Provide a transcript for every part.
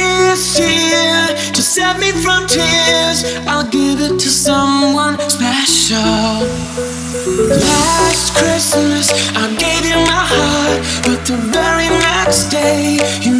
this year to save me from tears. I'll give it to someone special. Last Christmas, I gave you my heart, but the very next day, you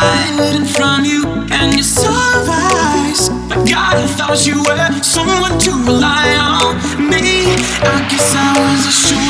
hiding from you and your surprise. But God, I thought you were someone to rely on. Me, I guess I was a shoulder